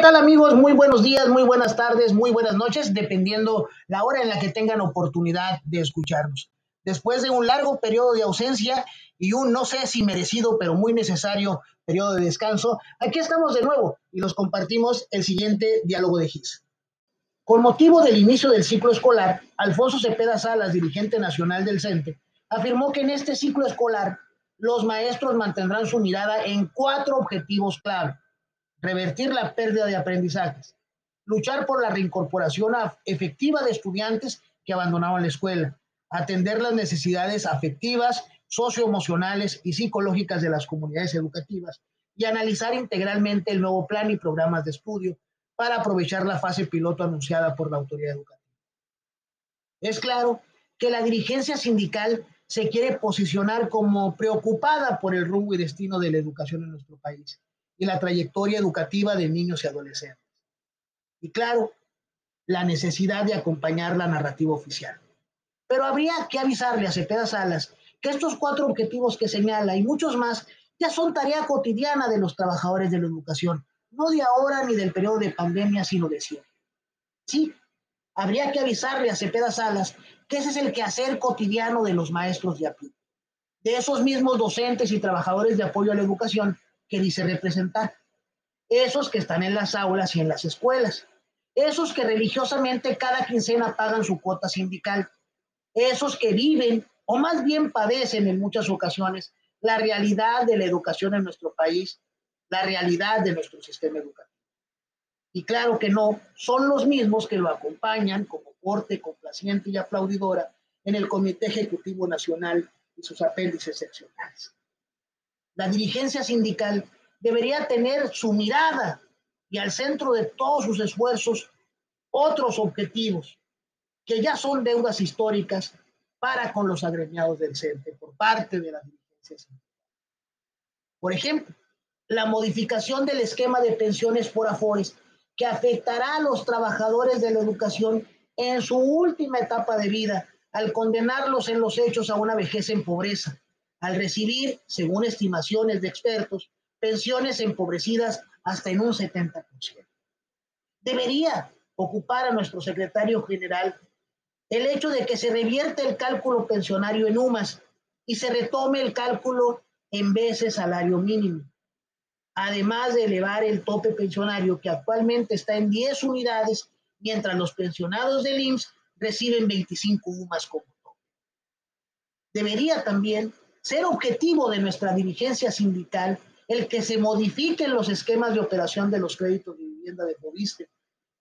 tal amigos? Muy buenos días, muy buenas tardes, muy buenas noches, dependiendo la hora en la que tengan oportunidad de escucharnos. Después de un largo periodo de ausencia y un no sé si merecido, pero muy necesario periodo de descanso, aquí estamos de nuevo y los compartimos el siguiente diálogo de GIS. Con motivo del inicio del ciclo escolar, Alfonso Cepeda Salas, dirigente nacional del CENTE, afirmó que en este ciclo escolar los maestros mantendrán su mirada en cuatro objetivos clave revertir la pérdida de aprendizajes, luchar por la reincorporación efectiva de estudiantes que abandonaban la escuela, atender las necesidades afectivas, socioemocionales y psicológicas de las comunidades educativas y analizar integralmente el nuevo plan y programas de estudio para aprovechar la fase piloto anunciada por la autoridad educativa. Es claro que la dirigencia sindical se quiere posicionar como preocupada por el rumbo y destino de la educación en nuestro país y la trayectoria educativa de niños y adolescentes. Y claro, la necesidad de acompañar la narrativa oficial. Pero habría que avisarle a Cepeda Salas que estos cuatro objetivos que señala y muchos más ya son tarea cotidiana de los trabajadores de la educación, no de ahora ni del periodo de pandemia, sino de siempre. Sí, habría que avisarle a Cepeda Salas que ese es el quehacer cotidiano de los maestros de API, de esos mismos docentes y trabajadores de apoyo a la educación que dice representar. Esos que están en las aulas y en las escuelas. Esos que religiosamente cada quincena pagan su cuota sindical. Esos que viven o más bien padecen en muchas ocasiones la realidad de la educación en nuestro país, la realidad de nuestro sistema educativo. Y claro que no, son los mismos que lo acompañan como corte complaciente y aplaudidora en el Comité Ejecutivo Nacional y sus apéndices seccionales. La dirigencia sindical debería tener su mirada y al centro de todos sus esfuerzos otros objetivos que ya son deudas históricas para con los agremiados del CENTE por parte de la dirigencia sindical. Por ejemplo, la modificación del esquema de pensiones por afores que afectará a los trabajadores de la educación en su última etapa de vida al condenarlos en los hechos a una vejez en pobreza al recibir, según estimaciones de expertos, pensiones empobrecidas hasta en un 70%. Debería ocupar a nuestro secretario general el hecho de que se revierte el cálculo pensionario en UMAS y se retome el cálculo en de salario mínimo, además de elevar el tope pensionario que actualmente está en 10 unidades, mientras los pensionados del IMSS reciben 25 UMAS como tope. Debería también ser objetivo de nuestra dirigencia sindical el que se modifiquen los esquemas de operación de los créditos de vivienda de Fobiste,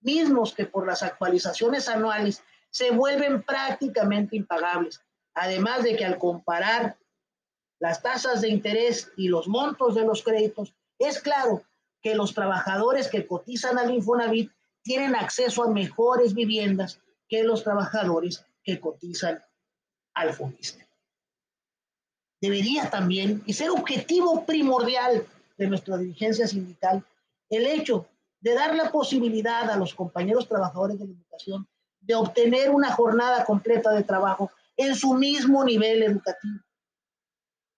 mismos que por las actualizaciones anuales se vuelven prácticamente impagables, además de que al comparar las tasas de interés y los montos de los créditos, es claro que los trabajadores que cotizan al Infonavit tienen acceso a mejores viviendas que los trabajadores que cotizan al Fobiste debería también, y ser objetivo primordial de nuestra dirigencia sindical, el hecho de dar la posibilidad a los compañeros trabajadores de la educación de obtener una jornada completa de trabajo en su mismo nivel educativo.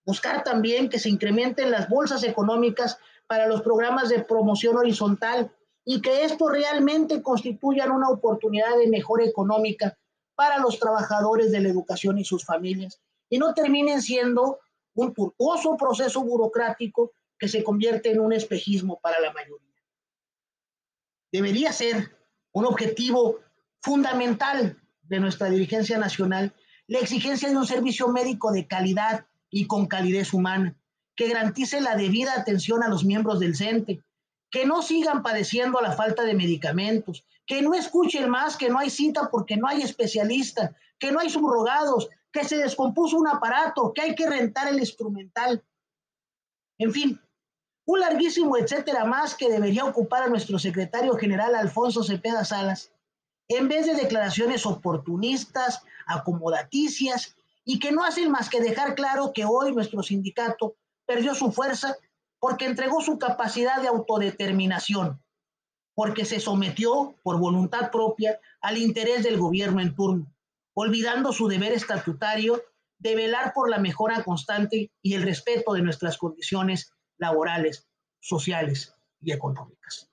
Buscar también que se incrementen las bolsas económicas para los programas de promoción horizontal y que esto realmente constituyan una oportunidad de mejora económica para los trabajadores de la educación y sus familias y no terminen siendo un tortuoso proceso burocrático que se convierte en un espejismo para la mayoría. Debería ser un objetivo fundamental de nuestra dirigencia nacional la exigencia de un servicio médico de calidad y con calidez humana, que garantice la debida atención a los miembros del CENTE, que no sigan padeciendo la falta de medicamentos, que no escuchen más que no hay cita porque no hay especialista, que no hay subrogados, que se descompuso un aparato, que hay que rentar el instrumental. En fin, un larguísimo etcétera más que debería ocupar a nuestro secretario general Alfonso Cepeda Salas, en vez de declaraciones oportunistas, acomodaticias y que no hacen más que dejar claro que hoy nuestro sindicato perdió su fuerza porque entregó su capacidad de autodeterminación, porque se sometió por voluntad propia al interés del gobierno en turno olvidando su deber estatutario de velar por la mejora constante y el respeto de nuestras condiciones laborales, sociales y económicas.